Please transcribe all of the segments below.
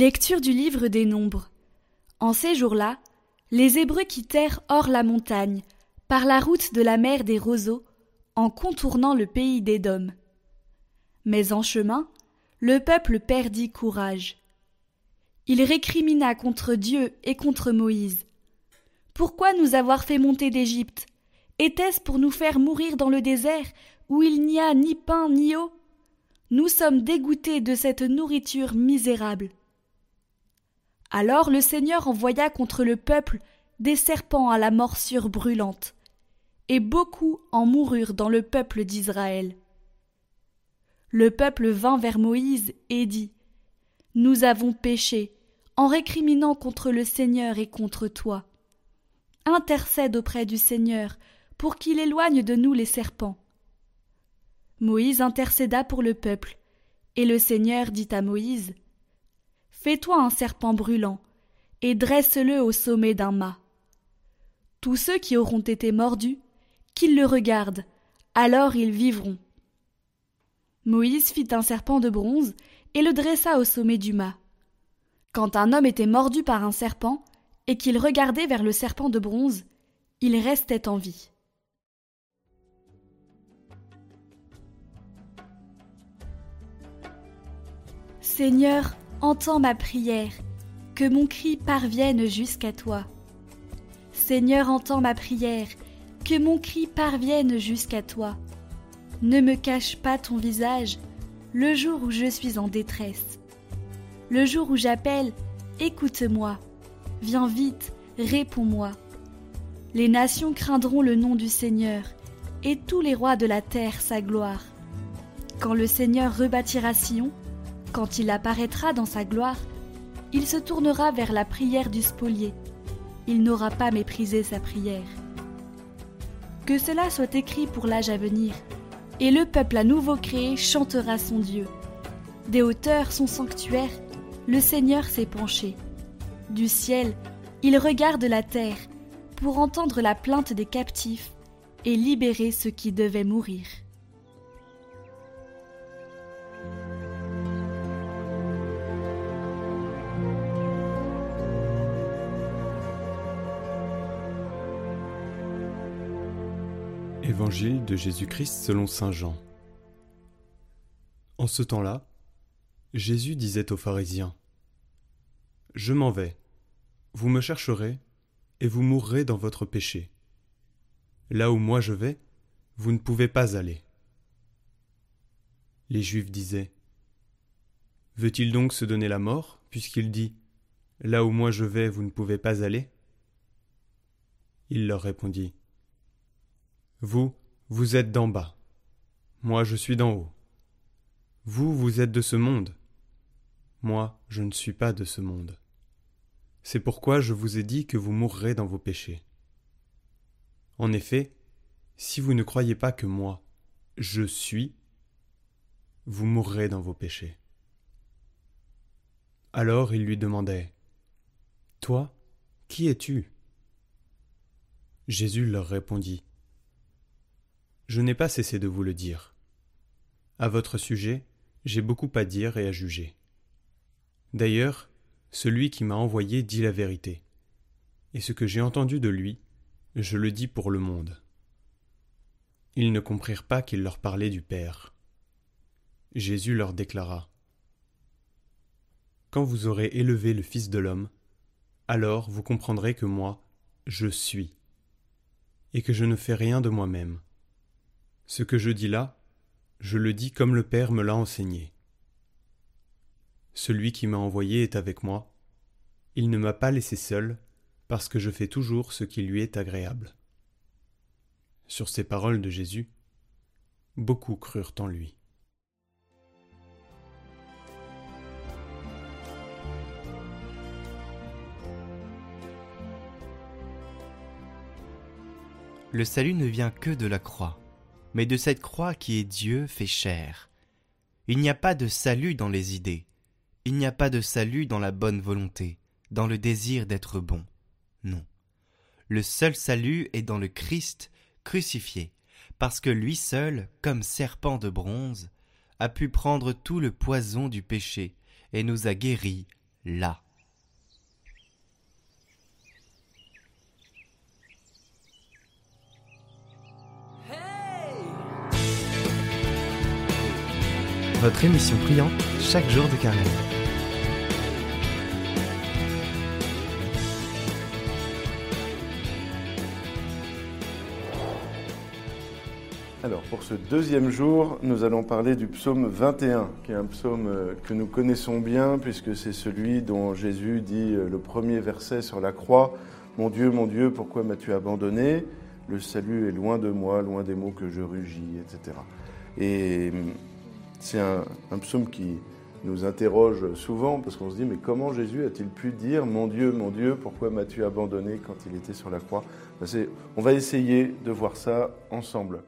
Lecture du livre des Nombres. En ces jours-là, les Hébreux quittèrent hors la montagne, par la route de la mer des roseaux, en contournant le pays d'Édom. Mais en chemin, le peuple perdit courage. Il récrimina contre Dieu et contre Moïse. Pourquoi nous avoir fait monter d'Égypte? Était-ce pour nous faire mourir dans le désert où il n'y a ni pain ni eau? Nous sommes dégoûtés de cette nourriture misérable. Alors le Seigneur envoya contre le peuple des serpents à la morsure brûlante, et beaucoup en moururent dans le peuple d'Israël. Le peuple vint vers Moïse et dit Nous avons péché, en récriminant contre le Seigneur et contre toi. Intercède auprès du Seigneur, pour qu'il éloigne de nous les serpents. Moïse intercéda pour le peuple, et le Seigneur dit à Moïse Fais-toi un serpent brûlant, et dresse-le au sommet d'un mât. Tous ceux qui auront été mordus, qu'ils le regardent, alors ils vivront. Moïse fit un serpent de bronze et le dressa au sommet du mât. Quand un homme était mordu par un serpent, et qu'il regardait vers le serpent de bronze, il restait en vie. Seigneur, entends ma prière, que mon cri parvienne jusqu'à toi. Seigneur, entends ma prière, que mon cri parvienne jusqu'à toi. Ne me cache pas ton visage le jour où je suis en détresse. Le jour où j'appelle, écoute-moi. Viens vite, réponds-moi. Les nations craindront le nom du Seigneur, et tous les rois de la terre sa gloire. Quand le Seigneur rebâtira Sion, quand il apparaîtra dans sa gloire, il se tournera vers la prière du spolié. Il n'aura pas méprisé sa prière. Que cela soit écrit pour l'âge à venir, et le peuple à nouveau créé chantera son Dieu. Des hauteurs son sanctuaire, le Seigneur s'est penché. Du ciel, il regarde la terre pour entendre la plainte des captifs et libérer ceux qui devaient mourir. Évangile de Jésus-Christ selon Saint Jean. En ce temps-là, Jésus disait aux pharisiens Je m'en vais, vous me chercherez, et vous mourrez dans votre péché. Là où moi je vais, vous ne pouvez pas aller. Les Juifs disaient Veut-il donc se donner la mort, puisqu'il dit Là où moi je vais, vous ne pouvez pas aller? Il leur répondit vous, vous êtes d'en bas. Moi, je suis d'en haut. Vous, vous êtes de ce monde. Moi, je ne suis pas de ce monde. C'est pourquoi je vous ai dit que vous mourrez dans vos péchés. En effet, si vous ne croyez pas que moi, je suis, vous mourrez dans vos péchés. Alors il lui demandait Toi, qui es-tu? Jésus leur répondit je n'ai pas cessé de vous le dire. À votre sujet, j'ai beaucoup à dire et à juger. D'ailleurs, celui qui m'a envoyé dit la vérité. Et ce que j'ai entendu de lui, je le dis pour le monde. Ils ne comprirent pas qu'il leur parlait du Père. Jésus leur déclara Quand vous aurez élevé le Fils de l'homme, alors vous comprendrez que moi, je suis, et que je ne fais rien de moi-même ce que je dis là, je le dis comme le Père me l'a enseigné. Celui qui m'a envoyé est avec moi. Il ne m'a pas laissé seul, parce que je fais toujours ce qui lui est agréable. Sur ces paroles de Jésus, beaucoup crurent en lui. Le salut ne vient que de la croix mais de cette croix qui est Dieu fait chair. Il n'y a pas de salut dans les idées, il n'y a pas de salut dans la bonne volonté, dans le désir d'être bon. Non. Le seul salut est dans le Christ crucifié, parce que lui seul, comme serpent de bronze, a pu prendre tout le poison du péché et nous a guéris, là. Votre émission priante chaque jour de carême. Alors, pour ce deuxième jour, nous allons parler du psaume 21, qui est un psaume euh, que nous connaissons bien, puisque c'est celui dont Jésus dit euh, le premier verset sur la croix Mon Dieu, mon Dieu, pourquoi m'as-tu abandonné? Le salut est loin de moi, loin des mots que je rugis, etc. Et c'est un, psaume qui nous interroge souvent, parce qu'on se dit Mais comment Jésus a-t-il pu dire Mon Dieu, mon Dieu, pourquoi m'as-tu abandonné quand il était sur la croix? Ben, On va essayer de voir ça ensemble.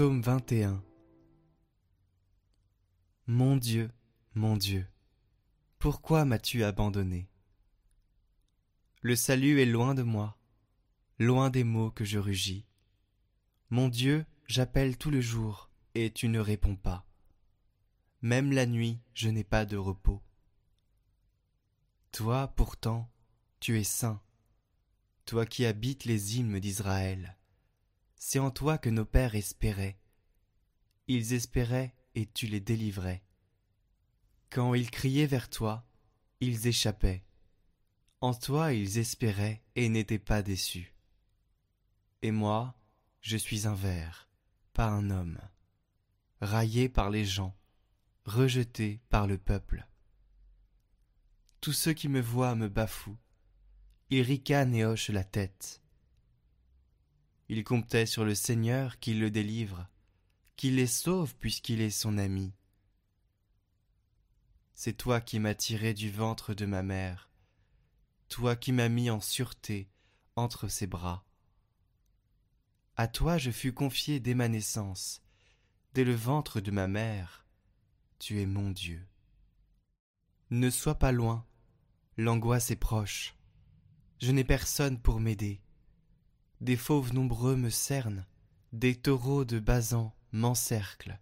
Psaume 21 Mon Dieu, mon Dieu, pourquoi m'as-tu abandonné? Le salut est loin de moi, loin des mots que je rugis. Mon Dieu, j'appelle tout le jour, et tu ne réponds pas. Même la nuit, je n'ai pas de repos. Toi, pourtant, tu es saint, toi qui habites les hymnes d'Israël c'est en toi que nos pères espéraient. Ils espéraient et tu les délivrais. Quand ils criaient vers toi, ils échappaient. En toi ils espéraient et n'étaient pas déçus. Et moi, je suis un ver, pas un homme, raillé par les gens, rejeté par le peuple. Tous ceux qui me voient me bafouent, ils ricanent et hochent la tête. Il comptait sur le Seigneur qui le délivre, qui les sauve puisqu'il est son ami. C'est toi qui m'as tiré du ventre de ma mère, toi qui m'as mis en sûreté entre ses bras. À toi je fus confié dès ma naissance, dès le ventre de ma mère, tu es mon Dieu. Ne sois pas loin, l'angoisse est proche, je n'ai personne pour m'aider des fauves nombreux me cernent, des taureaux de basan m'encerclent,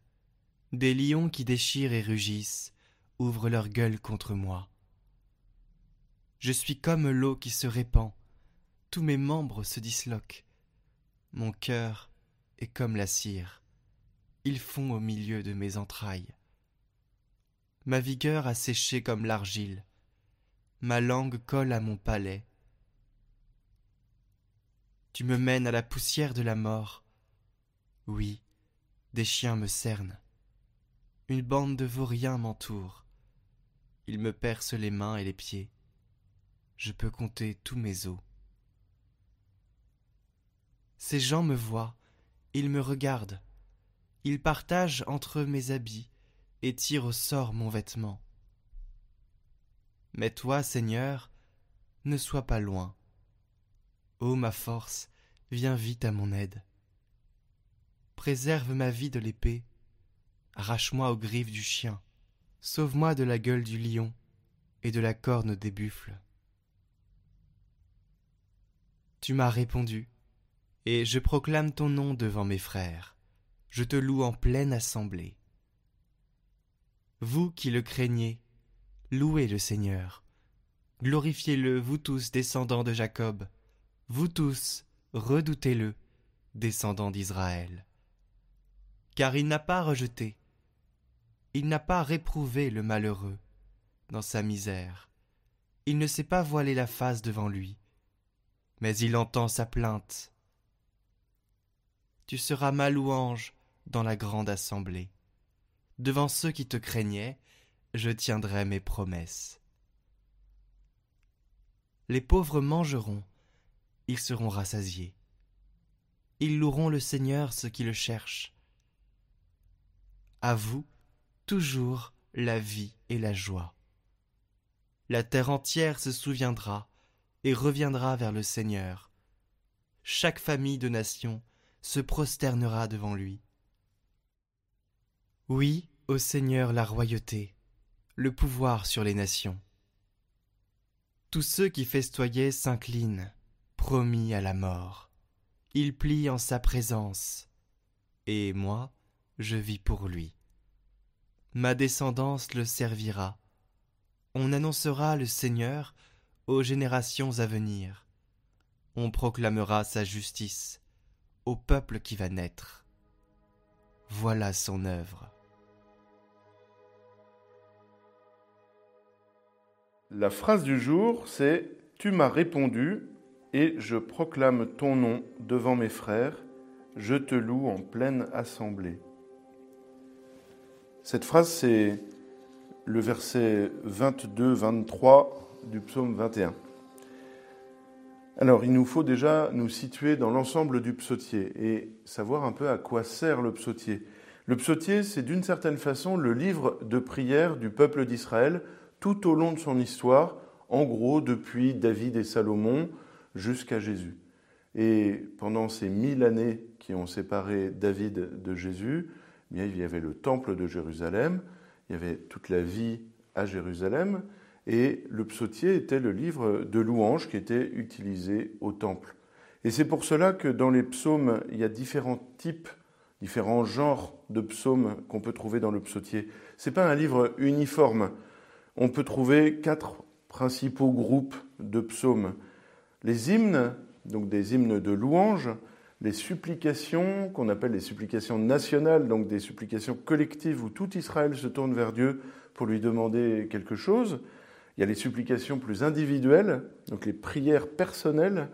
des lions qui déchirent et rugissent ouvrent leur gueule contre moi. Je suis comme l'eau qui se répand, tous mes membres se disloquent, mon cœur est comme la cire, ils fond au milieu de mes entrailles. Ma vigueur a séché comme l'argile, ma langue colle à mon palais, tu me mènes à la poussière de la mort. Oui, des chiens me cernent. Une bande de vauriens m'entoure. Ils me percent les mains et les pieds. Je peux compter tous mes os. Ces gens me voient, ils me regardent, ils partagent entre eux mes habits et tirent au sort mon vêtement. Mais toi, Seigneur, ne sois pas loin. Ô ma force, viens vite à mon aide. Préserve ma vie de l'épée, arrache-moi aux griffes du chien, sauve-moi de la gueule du lion et de la corne des buffles. Tu m'as répondu, et je proclame ton nom devant mes frères, je te loue en pleine assemblée. Vous qui le craignez, louez le Seigneur, glorifiez-le, vous tous descendants de Jacob, vous tous, redoutez-le, descendants d'Israël. Car il n'a pas rejeté, il n'a pas réprouvé le malheureux dans sa misère, il ne s'est pas voilé la face devant lui, mais il entend sa plainte. Tu seras ma louange dans la grande assemblée. Devant ceux qui te craignaient, je tiendrai mes promesses. Les pauvres mangeront ils seront rassasiés. Ils loueront le Seigneur ceux qui le cherchent. À vous, toujours la vie et la joie. La terre entière se souviendra et reviendra vers le Seigneur. chaque famille de nation se prosternera devant lui. Oui, au Seigneur la royauté, le pouvoir sur les nations. Tous ceux qui festoyaient s'inclinent, promis à la mort. Ils plient en sa présence, et moi, je vis pour lui. Ma descendance le servira. On annoncera le Seigneur aux générations à venir. On proclamera sa justice au peuple qui va naître. Voilà son œuvre. La phrase du jour, c'est Tu m'as répondu et je proclame ton nom devant mes frères, je te loue en pleine assemblée. Cette phrase, c'est le verset 22-23 du psaume 21. Alors, il nous faut déjà nous situer dans l'ensemble du psautier et savoir un peu à quoi sert le psautier. Le psautier, c'est d'une certaine façon le livre de prière du peuple d'Israël tout au long de son histoire, en gros depuis David et Salomon jusqu'à Jésus. Et pendant ces mille années qui ont séparé David de Jésus, eh il y avait le temple de Jérusalem, il y avait toute la vie à Jérusalem, et le psautier était le livre de louanges qui était utilisé au temple. Et c'est pour cela que dans les psaumes, il y a différents types, différents genres de psaumes qu'on peut trouver dans le psautier. Ce n'est pas un livre uniforme. On peut trouver quatre principaux groupes de psaumes. Les hymnes, donc des hymnes de louanges, les supplications, qu'on appelle les supplications nationales, donc des supplications collectives où tout Israël se tourne vers Dieu pour lui demander quelque chose. Il y a les supplications plus individuelles, donc les prières personnelles,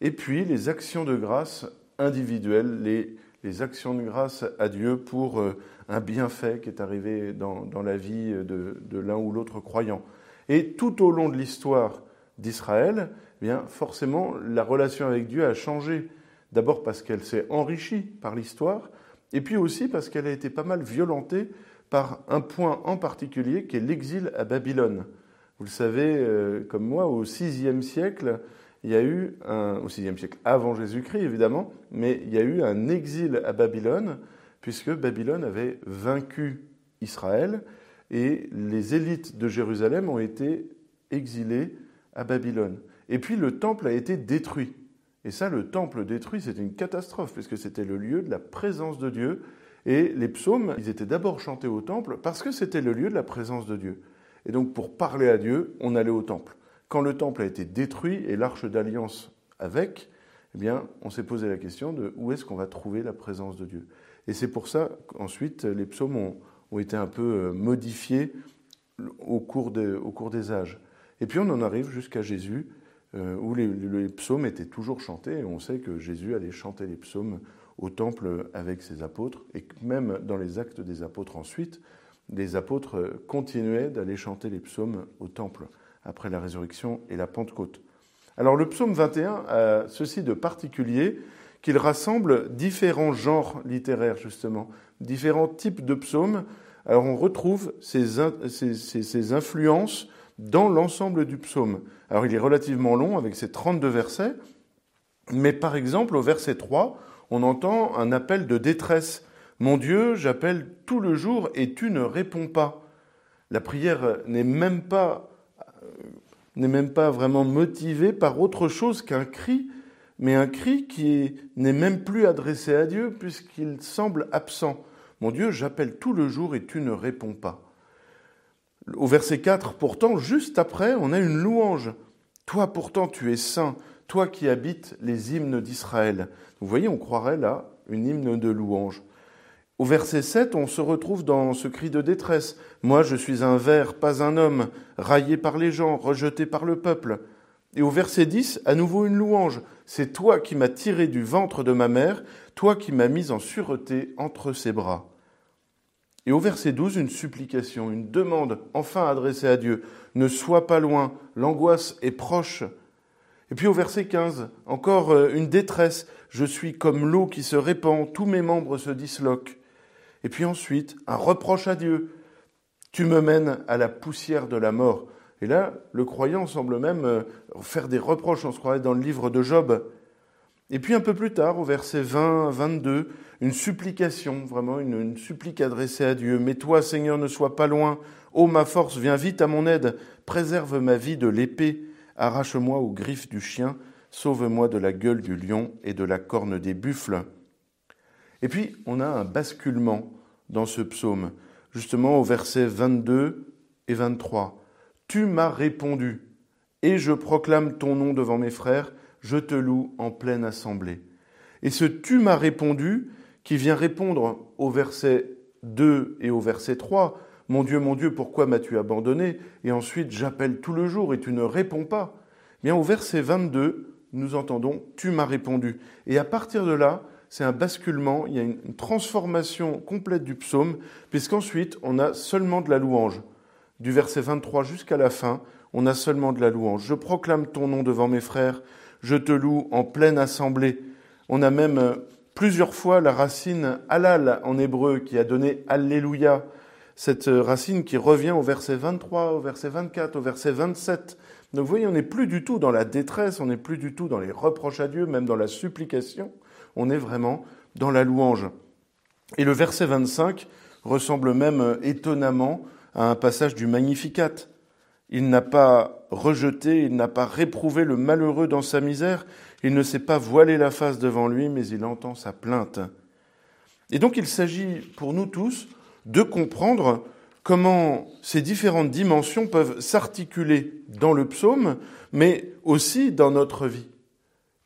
et puis les actions de grâce individuelles, les, actions de grâce à Dieu pour euh, un bienfait qui est arrivé dans, la vie de l'un ou l'autre croyant. Et tout au long de l'histoire d'Israël, eh bien forcément, la relation avec Dieu a changé. D'abord parce qu'elle s'est enrichie par l'histoire, et puis aussi parce qu'elle a été pas mal violentée par un point en particulier qui est l'exil à Babylone. Vous le savez, euh, comme moi, au VIe siècle, il y a eu un, au VIe siècle avant Jésus-Christ évidemment, mais il y a eu un exil à Babylone, puisque Babylone avait vaincu Israël et les élites de Jérusalem ont été exilées à Babylone. Et puis le temple a été détruit. Et ça, le temple détruit, c'est une catastrophe, puisque c'était le lieu de la présence de Dieu. Et les psaumes, ils étaient d'abord chantés au temple parce que c'était le lieu de la présence de Dieu. Et donc pour parler à Dieu, on allait au temple. Quand le temple a été détruit et l'arche d'alliance avec, eh bien, on s'est posé la question de où est-ce qu'on va trouver la présence de Dieu. Et c'est pour ça qu'ensuite les psaumes ont, été un peu euh, modifiés au cours, des âges. Et puis on en arrive jusqu'à Jésus, euh, où les, psaumes étaient toujours chantés. Et on sait que Jésus allait chanter les psaumes au temple avec ses apôtres, et même dans les actes des apôtres ensuite, les apôtres continuaient d'aller chanter les psaumes au temple après la résurrection et la Pentecôte. Alors le psaume 21 a ceci de particulier qu'il rassemble différents genres littéraires, justement, différents types de psaumes. Alors on retrouve ces influences dans l'ensemble du psaume. Alors il est relativement long avec ses 32 versets, mais par exemple au verset 3, on entend un appel de détresse mon Dieu, j'appelle tout le jour et tu ne réponds pas. La prière n'est même pas n'est même pas vraiment motivée par autre chose qu'un cri, mais un cri qui n'est même plus adressé à Dieu puisqu'il semble absent. Mon Dieu, j'appelle tout le jour et tu ne réponds pas. Au verset 4, pourtant, juste après, on a une louange. Toi pourtant tu es saint, toi qui habites les hymnes d'Israël. Vous voyez, on croirait là une hymne de louange. Au verset 7, on se retrouve dans ce cri de détresse. Moi, je suis un ver, pas un homme, raillé par les gens, rejeté par le peuple. Et au verset 10, à nouveau une louange. C'est toi qui m'as tiré du ventre de ma mère, toi qui m'as mis en sûreté entre ses bras. Et au verset 12, une supplication, une demande enfin adressée à Dieu. Ne sois pas loin, l'angoisse est proche. Et puis au verset 15, encore euh, une détresse. Je suis comme l'eau qui se répand, tous mes membres se disloquent. Et puis ensuite, un reproche à Dieu. Tu me mènes à la poussière de la mort. Et là, le croyant semble même euh, faire des reproches, on se croirait dans le livre de Job. Et puis un peu plus tard, au verset 20 22, une supplication, vraiment une, supplique adressée à Dieu. Mais toi, Seigneur, ne sois pas loin. Ô ma force, viens vite à mon aide. Préserve ma vie de l'épée. Arrache-moi aux griffes du chien. Sauve-moi de la gueule du lion et de la corne des buffles. Et puis, on a un basculement dans ce psaume, justement au verset 22 et 23. Tu m'as répondu, et je proclame ton nom devant mes frères, je te loue en pleine assemblée. Et ce tu m'as répondu, qui vient répondre au verset 2 et au verset 3, Mon Dieu, mon Dieu, pourquoi m'as-tu abandonné? Et ensuite, j'appelle tout le jour et tu ne réponds pas. Bien, au verset 22, nous entendons Tu m'as répondu. Et à partir de là, c'est un basculement, il y a une transformation complète du psaume, puisqu'ensuite, on a seulement de la louange. Du verset 23 jusqu'à la fin, on a seulement de la louange. Je proclame ton nom devant mes frères, je te loue en pleine assemblée. On a même euh, plusieurs fois la racine halal en hébreu qui a donné Alléluia, cette euh, racine qui revient au verset 23, au verset 24, au verset 27. Donc vous voyez, on n'est plus du tout dans la détresse, on n'est plus du tout dans les reproches à Dieu, même dans la supplication, on est vraiment dans la louange. Et le verset 25 ressemble même euh, étonnamment à un passage du Magnificat. Il n'a pas rejeté, il n'a pas réprouvé le malheureux dans sa misère, il ne s'est pas voilé la face devant lui, mais il entend sa plainte. Et donc il s'agit pour nous tous de comprendre comment ces différentes dimensions peuvent s'articuler dans le psaume, mais aussi dans notre vie.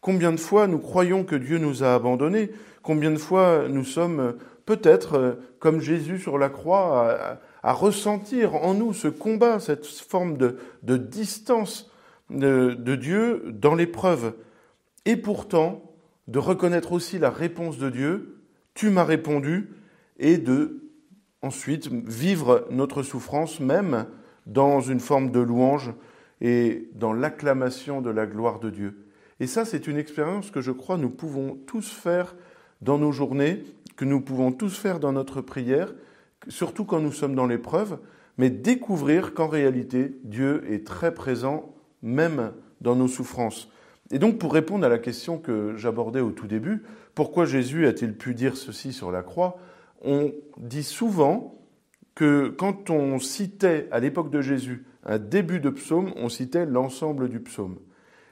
Combien de fois nous croyons que Dieu nous a abandonnés Combien de fois nous sommes peut-être, comme Jésus sur la croix, à, ressentir en nous ce combat, cette forme de, distance de Dieu dans l'épreuve Et pourtant, de reconnaître aussi la réponse de Dieu, tu m'as répondu, et de ensuite vivre notre souffrance même dans une forme de louange et dans l'acclamation de la gloire de Dieu. Et ça, c'est une expérience que je crois nous pouvons tous faire dans nos journées, que nous pouvons tous faire dans notre prière, surtout quand nous sommes dans l'épreuve, mais découvrir qu'en réalité, Dieu est très présent même dans nos souffrances. Et donc, pour répondre à la question que j'abordais au tout début, pourquoi Jésus a-t-il pu dire ceci sur la croix On dit souvent que quand on citait à l'époque de Jésus un début de psaume, on citait l'ensemble du psaume.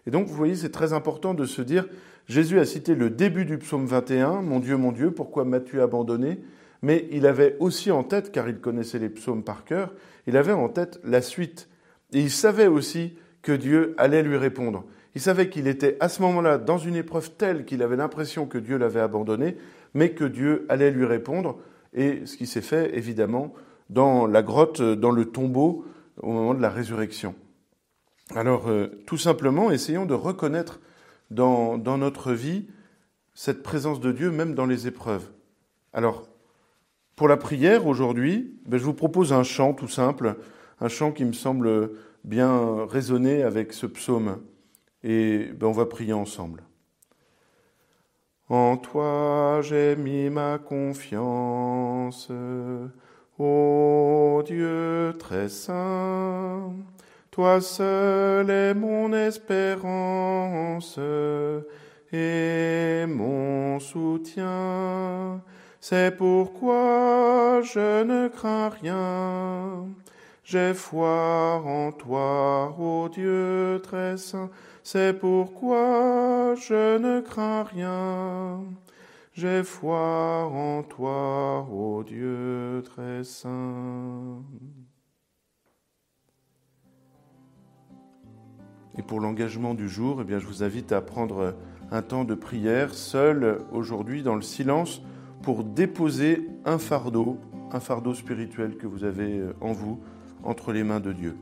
Et donc, vous voyez, c'est très important de se dire, Jésus a cité le début du psaume 21, Mon Dieu, mon Dieu, pourquoi m'as-tu abandonné? Mais il avait aussi en tête, car il connaissait les psaumes par cœur, il avait en tête la suite. Et il savait aussi que Dieu allait lui répondre. Il savait qu'il était à ce moment-là dans une épreuve telle qu'il avait l'impression que Dieu l'avait abandonné, mais que Dieu allait lui répondre. Et ce qui s'est fait, évidemment, dans la grotte, dans le tombeau, au moment de la résurrection. Alors, euh, tout simplement, essayons de reconnaître dans, notre vie cette présence de Dieu, même dans les épreuves. Alors, pour la prière aujourd'hui, ben, je vous propose un chant tout simple, un chant qui me semble bien résonner avec ce psaume. Et ben, on va prier ensemble. En toi j'ai mis ma confiance, ô Dieu très saint. Toi seul est mon espérance et mon soutien. C'est pourquoi je ne crains rien. J'ai foi en toi, ô Dieu très saint. C'est pourquoi je ne crains rien. J'ai foi en toi, ô Dieu très saint. Et pour l'engagement du jour, eh bien, je vous invite à prendre un temps de prière seul aujourd'hui dans le silence pour déposer un fardeau, un fardeau spirituel que vous avez en vous entre les mains de Dieu.